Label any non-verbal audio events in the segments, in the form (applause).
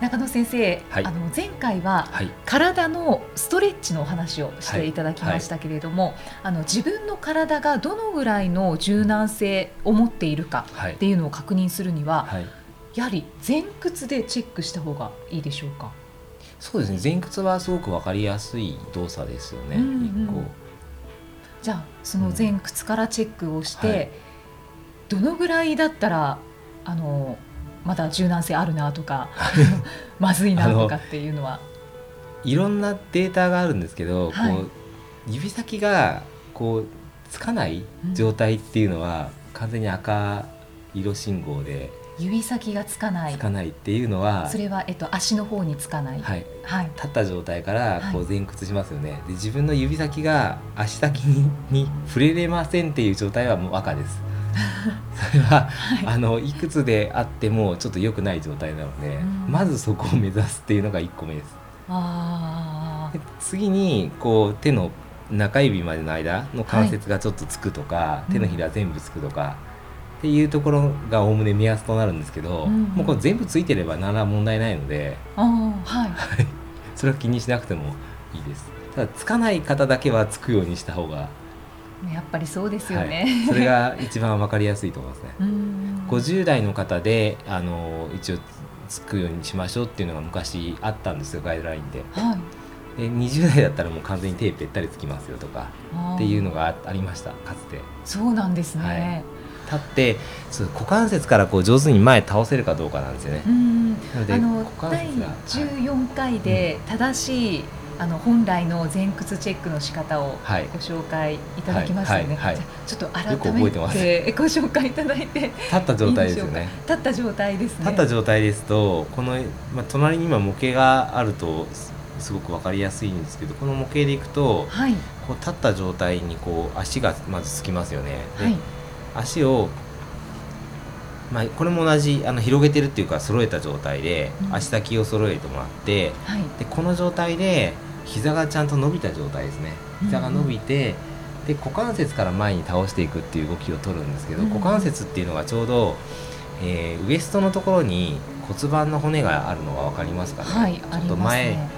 中野先生、はい、あの前回は、体のストレッチのお話をしていただきましたけれども、はい、あの自分の体がどのぐらいの柔軟性を持っているかっていうのを確認するには、やはり前屈でチェックした方がいいでしょうか？そうですね。前屈はすごく分かりやすい動作ですよね、うんうん、じゃあその前屈からチェックをして、うん、どのぐらいだったらあのまだ柔軟性あるなとか (laughs) まずいなとかっていうのは。いろんなデータがあるんですけど、はい、こう指先がこうつかない状態っていうのは、完全に赤色信号で。指先がつかない。つかないっていうのはそれは、えっと、足の方につかない、はい。はい、立った状態からこう前屈しますよね、はい、で自分の指先が足先にに触れれませんっていう状態はもう赤です (laughs) それは、はい、あのいくつであってもちょっと良くない状態なので、まずそこを目指すっていうのが1個目です。で次にこう手の中指までの間の関節がちょっとつくとか、はい、手のひら全部つくとか、っていうところがおおむね目安となるんですけど、うん、もうこれ全部ついてればなら問題ないので、はい、それは気にしなくてもいいです。ただつかない方だけはつくようにした方がやっぱりそうですよね、はい、それが一番わかりやすいと思いますね。(laughs) 50代の方であの一応つくようにしましょうっていうのが昔あったんですよガイドラインで。はい、で20代だったらもう完全に手ぺったりつきますよとかっていうのがありましたかつて。そうなんですね、はい、立ってそう股関節からこう上手に前倒せるかどうかなんですよね。なのであの第14回で正しい、うんあの本来の前屈チェックの仕方をご紹介いただきましたよね。ちょっと改めてご紹介いただいて立った状態ですよね。立った状態ですね。立った状態ですとこのまあ隣に今模型があるとすごくわかりやすいんですけどこの模型でいくと、はい、こう立った状態にこう足がまずつきますよね。はい、足をまあ、これも同じあの広げてるっていうか揃えた状態で足先を揃えてもらって、うんはい、でこの状態で膝がちゃんと伸びた状態ですね。膝が伸びて、で股関節から前に倒していくっていう動きを取るんですけど、股関節っていうのがちょうど、えー、ウエストのところに骨盤の骨があるのが分かりますかね、はい、ちょっと前、ね、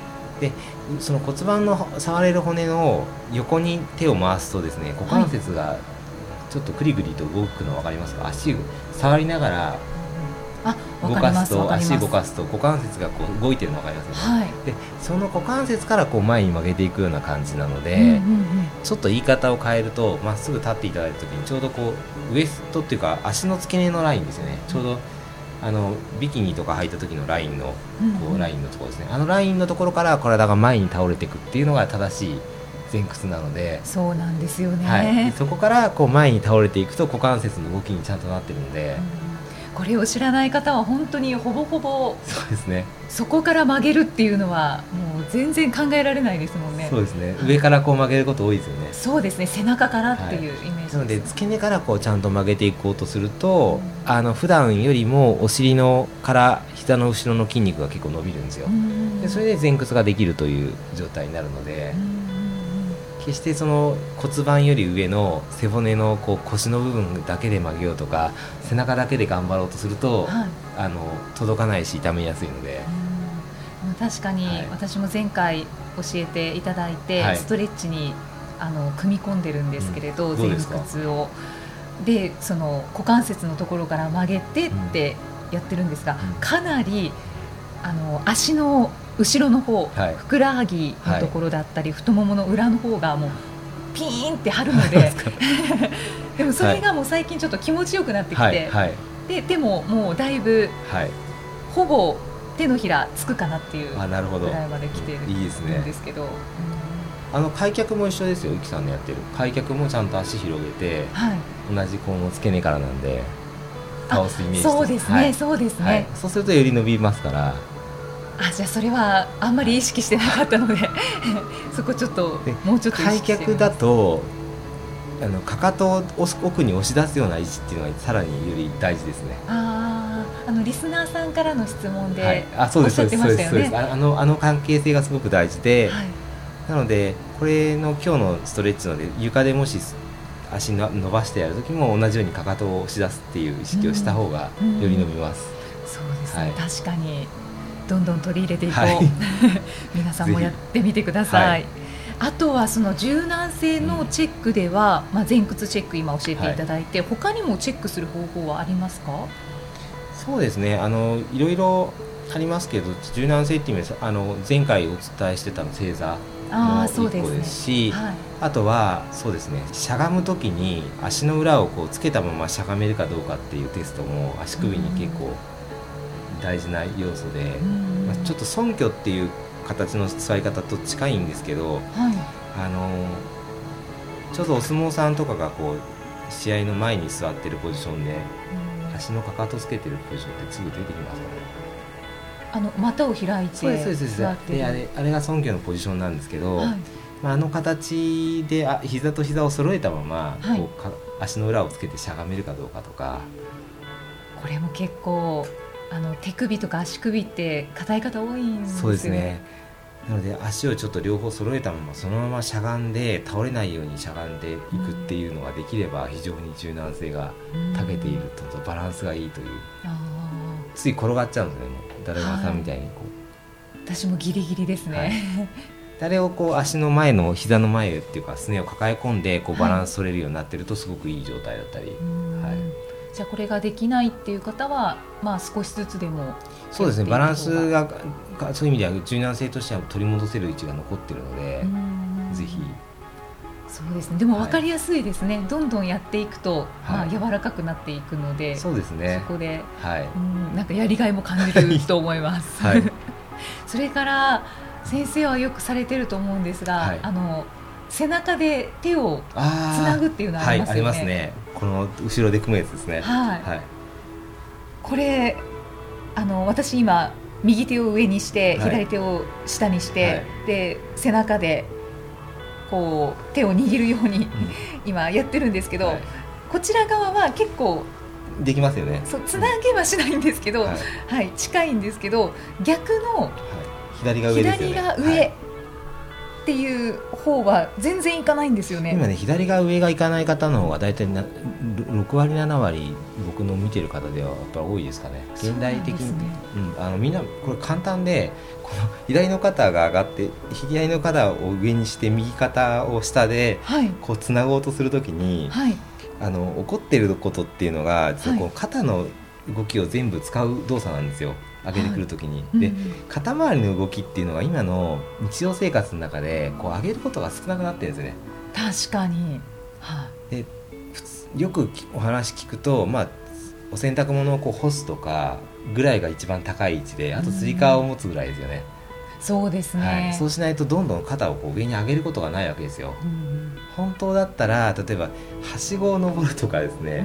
でその骨盤の触れる骨の横に手を回すとですね股関節がちょっとクリクリと動くの分かりますか？足触りながら動かすと足動かすと股関節がこう動いてるの分かりますよね、はい、でその股関節からこう前に曲げていくような感じなので、うんうんうん、ちょっと言い方を変えるとまっすぐ立っていただいた時にちょうどこうウエストっていうか足の付け根のラインですよね。ちょうどあのビキニとか履いた時のラインのこうラインのところですね、うんうん、あのラインのところから体が前に倒れていくっていうのが正しい前屈なので。そうなんですよね、はい、そこからこう前に倒れていくと股関節の動きにちゃんとなってるので、うんこれを知らない方は本当にほぼほぼそうですね。そこから曲げるっていうのはもう全然考えられないですもんね。そうですね、上からこう曲げること多いですよね。そうですね背中からっていうイメージ、ねはい、なので付け根からこうちゃんと曲げていこうとすると、うん、あの普段よりもお尻のから膝の後ろの筋肉が結構伸びるんですよ、でそれで前屈ができるという状態になるので、決してその骨盤より上の背骨のこう腰の部分だけで曲げようとか背中だけで頑張ろうとすると、はい、あの届かないし痛めやすいので。確かに私も前回教えていただいて、はい、ストレッチにあの組み込んでるんですけれど、うん、前屈を。でその股関節のところから曲げてってやってるんですが、うん、かなりあの足の後ろの方、はい、ふくらはぎのところだったり、はい、太ももの裏の方がもうピーンって張るので。(laughs) でもそれがもう最近ちょっと気持ちよくなってきて、はい、ででももうだいぶ、ほぼ手のひらつくかなっていうぐらいまで来てるんですけど。あの開脚も一緒ですよ、ゆきさんのやってる。開脚もちゃんと足広げて、はい、同じこの付け根からなんで倒すイメージそうですね、はい、そうですね、はい、そうするとより伸びますからあじゃあそれはあんまり意識してなかったので (laughs) そこちょっともうちょっと開脚だとあのかかとを奥に押し出すような位置っていうのがさらにより大事ですね。ああのリスナーさんからの質問で、はい、あそうですそうですそうです。あのあの関係性がすごく大事で、はい、なのでこれの今日のストレッチので床でもし足の伸ばしてやる時も同じようにかかとを押し出すっていう意識をした方がより伸びます。そうですね、はい、確かにどんどん取り入れていこう、はい、(laughs) 皆さんもやってみてください。あとはその柔軟性のチェックでは、まあ、前屈チェック今教えていただいて、はい、他にもチェックする方法はありますか？そうですね。あのいろいろありますけど柔軟性っていう意味であの前回お伝えしてたの正座も一個ですしあ、ね。はい、あとはそうですね。しゃがむ時に足の裏をこうつけたまましゃがめるかどうかっていうテストも足首に結構大事な要素で、まあ、ちょっと尊虚っていう形の座り方と近いんですけど、はい、あのちょっとお相撲さんとかがこう試合の前に座ってるポジションで、足のかかとつけてるポジションってすぐ出てきますかね。あの股を開いてそうですそうであれあれが尊虚のポジションなんですけど、はい、まあ、あの形であ膝と膝を揃えたまま、はい、こうか足の裏をつけてしゃがめるかどうかとか。これも結構あの手首とか足首って硬い方多いんですよね。そうですね。なので足をちょっと両方揃えたままそのまましゃがんで倒れないようにしゃがんでいくっていうのができれば非常に柔軟性が長けているとバランスがいいという。つい転がっちゃうんですねもう。誰川さんみたいにこう、はい、私もギリギリですね、はい。誰をこう足の前の膝の前っていうかすねを抱え込んでこうバランス取れるようになってるとすごくいい状態だったり、はい、じゃあこれができないっていう方はまあ少しずつでもそうですね。バランスがそういう意味では柔軟性としては取り戻せる位置が残ってるのでぜひ。そうですね。でも分かりやすいですね、はい、どんどんやっていくと、まあ、柔らかくなっていくので、そうですね。そこで、はい、うんなんかやりがいも感じると思います。はい、(laughs) それから先生はよくされてると思うんですが、はい、あの背中で手をつなぐっていうのはありますよね。ね。この後ろで組むやつですね。はい。はい、これあの私今右手を上にして、左手を下にして、で背中でこう手を握るように、今やってるんですけど、はい、こちら側は結構できますよね。そうつなげはしないんですけど、はい、はい、近いんですけど逆の、はい、左が上ですよね。左が上、っていう方は全然いかないんですよね。今ね左が上がいかない方の方が大体な6割7割僕の見てる方ではやっぱり多いですかね。現代的に。う、ね、うん、あのみんなこれ簡単でこの左の肩が上がって左の肩を上にして右肩を下でこうつなごうとするときに、はい、あの起こってることっていうのが実はこう肩の動きを全部使う動作なんですよ。上げてくるときに、はい、で、うん、肩周りの動きっていうのが今の日常生活の中でこう上げることが少なくなってるんですよね。確かに、はでよくお話聞くと、まあ、お洗濯物をこう干すとかぐらいが一番高い位置であとつり革を持つぐらいですよね。うん、そうですね、はい、そうしないとどんどん肩をこう上に上げることがないわけですよ。うん、本当だったら例えばはしごを登るとかですね、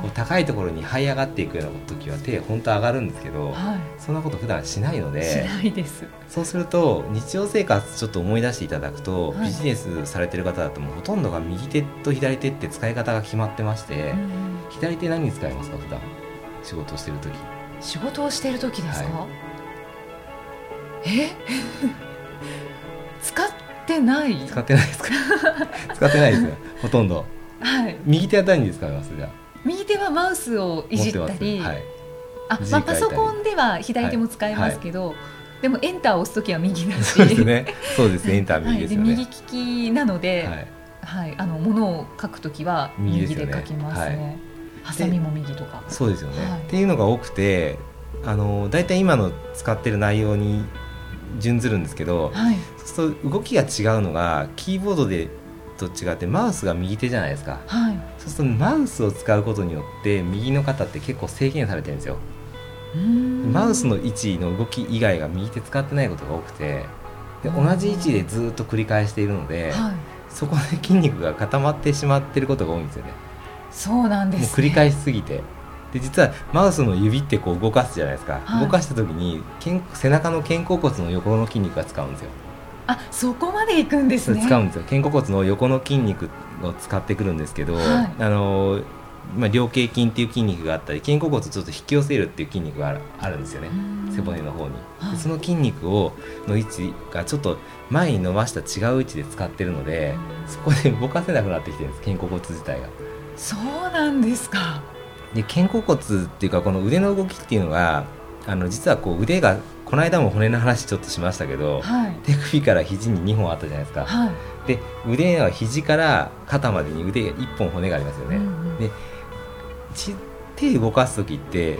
こう高いところに這い上がっていくような時は手本当上がるんですけど、はい、そんなこと普段しないのでしないです。そうすると日常生活ちょっと思い出していただくと、はい、ビジネスされてる方だともうほとんどが右手と左手って使い方が決まってまして、左手何に使いますか普段？仕事をしてる時。仕事をしてる時ですか、はい、え？使ってない？使ってないですか？(laughs) 使ってないですよほとんど。はい。右手は何に使いますじゃあ右手はマウスをいじったり、はい、あまあ、パソコンでは左手も使えますけど、はい。はい、でもエンターを押す時は右だし。そうですね。そうですエンター右ですよね、右利きなので、はい。あの物を書く時は右で書きますね。ハサミも右とか。そうですよね、っていうのが多くてあの大体今の使ってる内容に準ずるんですけど、はい、そうすると動きが違うのがキーボードでと違ってマウスが右手じゃないですか、はい、そうするとマウスを使うことによって右の肩って結構制限されてるんですよ。マウスの位置の動き以外が右手使ってないことが多くてで同じ位置でずっと繰り返しているので、はい、そこで筋肉が固まってしまっていることが多いんですよね。そうなんです、ね、繰り返しすぎて。で実はマウスの指ってこう動かすじゃないですか、はい、動かした時に背中の肩甲骨の横の筋肉が使うんですよあそこまでいくんですね。使うんですよ。肩甲骨の横の筋肉を使ってくるんですけど、はい、あのまあ、両頸筋っていう筋肉があったり肩甲骨をちょっと引き寄せるっていう筋肉があるんですよね。背骨の方に、はい、その筋肉をの位置がちょっと前に伸ばした違う位置で使ってるのでそこで動かせなくなってきてるんです肩甲骨自体が。そうなんですか。で肩甲骨っていうかこの腕の動きっていうのがあの実はこう腕がこの間も骨の話ちょっとしましたけど、はい、手首から肘に2本あったじゃないですか、はい、で腕は肘から肩までに腕が1本骨がありますよね、うんうん、で手動かす時って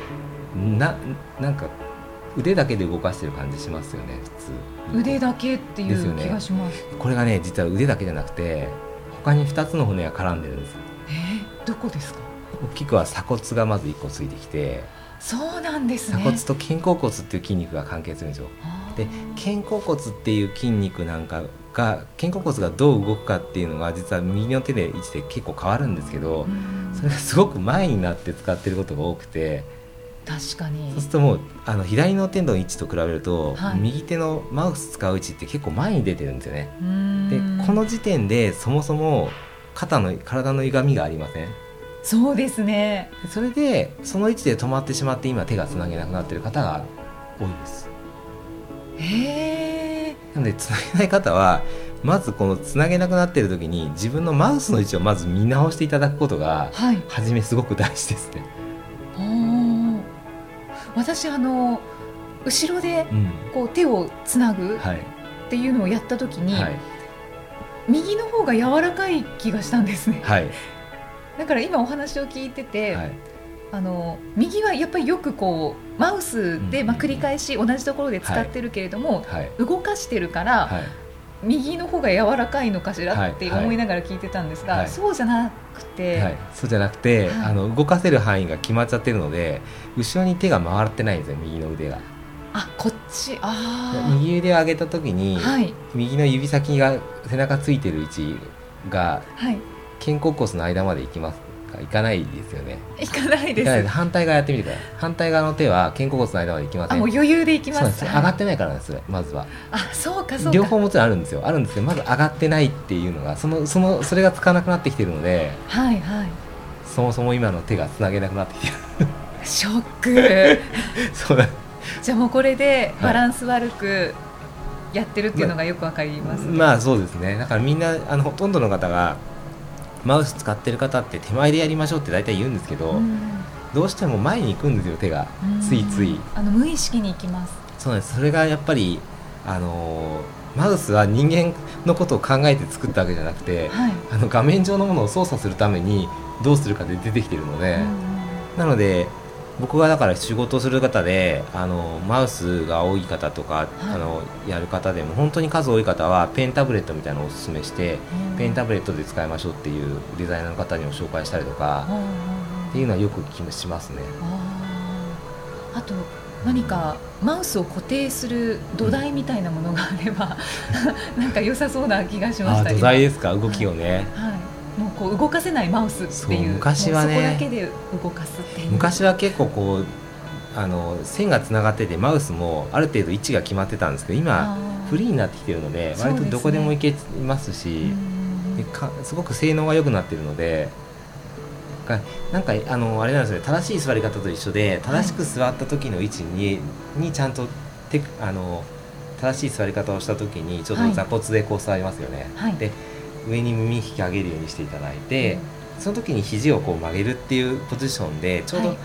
ななんか腕だけで動かしてる感じしますよね普通。腕だけっていう気がします、ね、これがね実は腕だけじゃなくて他に2つの骨が絡んでるんです。えー、どこですか？大きくは鎖骨がまず1個ついてきてそうなんですね。鎖骨と肩甲骨っていう筋肉が関係するんですよ。で肩甲骨っていう筋肉なんかが肩甲骨がどう動くかっていうのが実は右の手で位置で結構変わるんですけどそれがすごく前になって使ってることが多くて。確かに。そうするともうあの左の手の位置と比べると、はい、右手のマウス使う位置って結構前に出てるんですよね。でこの時点でそもそも肩の体の歪みがありません？そうですね。それでその位置で止まってしまって今手がつなげなくなっている方が多いです。へえなのでつなげない方はまずこのつなげなくなっている時に自分のマウスの位置をまず見直していただくことが、はい、初めすごく大事ですね。私あの後ろでこう手をつなぐっていうのをやった時に、はい、右の方が柔らかい気がしたんですね。はい、だから今お話を聞いてて、はい、あの右はやっぱりよくこうマウスでまあ繰り返し同じところで使ってるけれども、動かしてるから、右の方が柔らかいのかしらって思いながら聞いてたんですが、はい。はい、そうじゃなくて、はい、そうじゃなくて、はい、あの動かせる範囲が決まっちゃってるので後ろに手が回ってないんですよ右の腕が。あこっち。あ右腕を上げた時に、右の指先が背中ついてる位置が、肩甲骨の間まで行きます。かいかないですよね。いかないです。反対側やってみてください。反対側の手は肩甲骨の間までいきません。もう余裕でいきます。上がってないからですまずは。あそうか両方もちろんあるんですよ。あるんですけどまず上がってないっていうのがそのそのそれがつかなくなってきてるのではいはい。そもそも今の手がつなげなくなってきてる。ショック。(laughs) そう。だじゃあもうこれでバランス悪くやってるっていうのがよくわかります、ね、まあそうですね。だからみんなあのほとんどの方がマウス使ってる方って手前でやりましょうって大体言うんですけど、うん、どうしても前に行くんですよ手が、ついつい。あの無意識に行きます。そうなんです。それがやっぱりあのマウスは人間のことを考えて作ったわけじゃなくて、はい、あの画面上のものを操作するためにどうするかで出てきてるので、なので僕がだから仕事をする方であのマウスが多い方とか、はい、あのやる方でも本当に数多い方はペンタブレットみたいなのをおすすめして、ペンタブレットで使いましょうっていうデザイナーの方にも紹介したりとか、っていうのはよく気しますね。あと何かマウスを固定する土台みたいなものがあれば、うん、なんか良さそうな気がしました土台ですか？動きをね、はい、はいもうこう動かせないマウスっていう。昔はね。そこだけで動かすっていう。昔は結構こうあの線がつながっててマウスもある程度位置が決まってたんですけど今フリーになってきてるので割とどこでも行けますしすごく性能が良くなってるのでなんかあのあれなんですね。正しい座り方と一緒で正しく座った時の位置に,、にちゃんとてあの正しい座り方をした時にちょっと座骨でこう座りますよね。はい、で上に耳引き上げるようにしていただいて、うん、その時に肘をこう曲げるっていうポジションでちょうど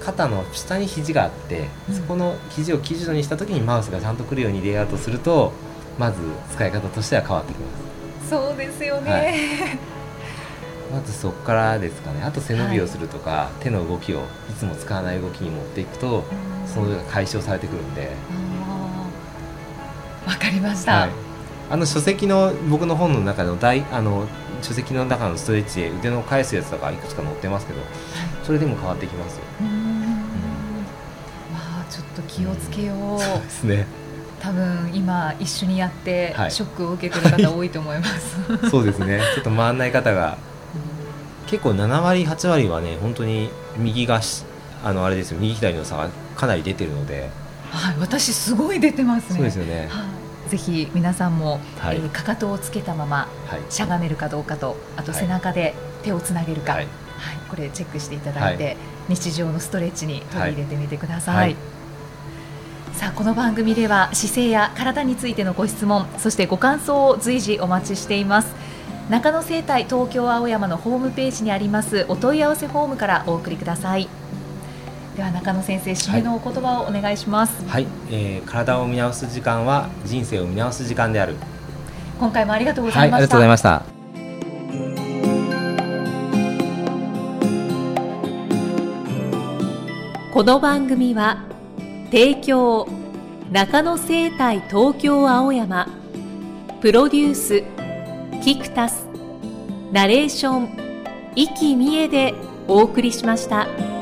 肩の下に肘があって、うん、そこの肘を基準にした時にマウスがちゃんとくるようにレイアウトするとまず使い方としては変わってきます。そうですよね、はい、まずそこからですかね。あと背伸びをするとか、はい、手の動きをいつも使わない動きに持っていくと、そのが解消されてくるんで。わかりました、はいあの書籍の僕の本の中の大あの書籍の中のストレッチで腕の返すやつとかいくつか載ってますけど、それでも変わってきますよ。うんまあちょっと気をつけよう。うん、そうですね。多分今一緒にやってショックを受けてる方多いと思います。はい、そうですね。ちょっと回らない方が結構7割8割はね本当に右があのあれですよ右左の差がかなり出てるので、はい、私すごい出てますね。そうですよね。はい、ぜひ皆さんも、はい、えー、かかとをつけたまま、はい、しゃがめるかどうかとあと背中で手をつなげるか、はい、はい、これチェックしていただいて、日常のストレッチに取り入れてみてください。さあこの番組では姿勢や体についてのご質問そしてご感想を随時お待ちしています。中野生態東京青山のホームページにありますお問い合わせフォームからお送りくださいでは中野先生締めのお言葉をお願いします。はい、はい、えー、体を見直す時間は人生を見直す時間である。今回もありがとうございました、はい、ありがとうございました。この番組は提供中野生態東京青山プロデュースキクタスナレーション生きみえでお送りしました。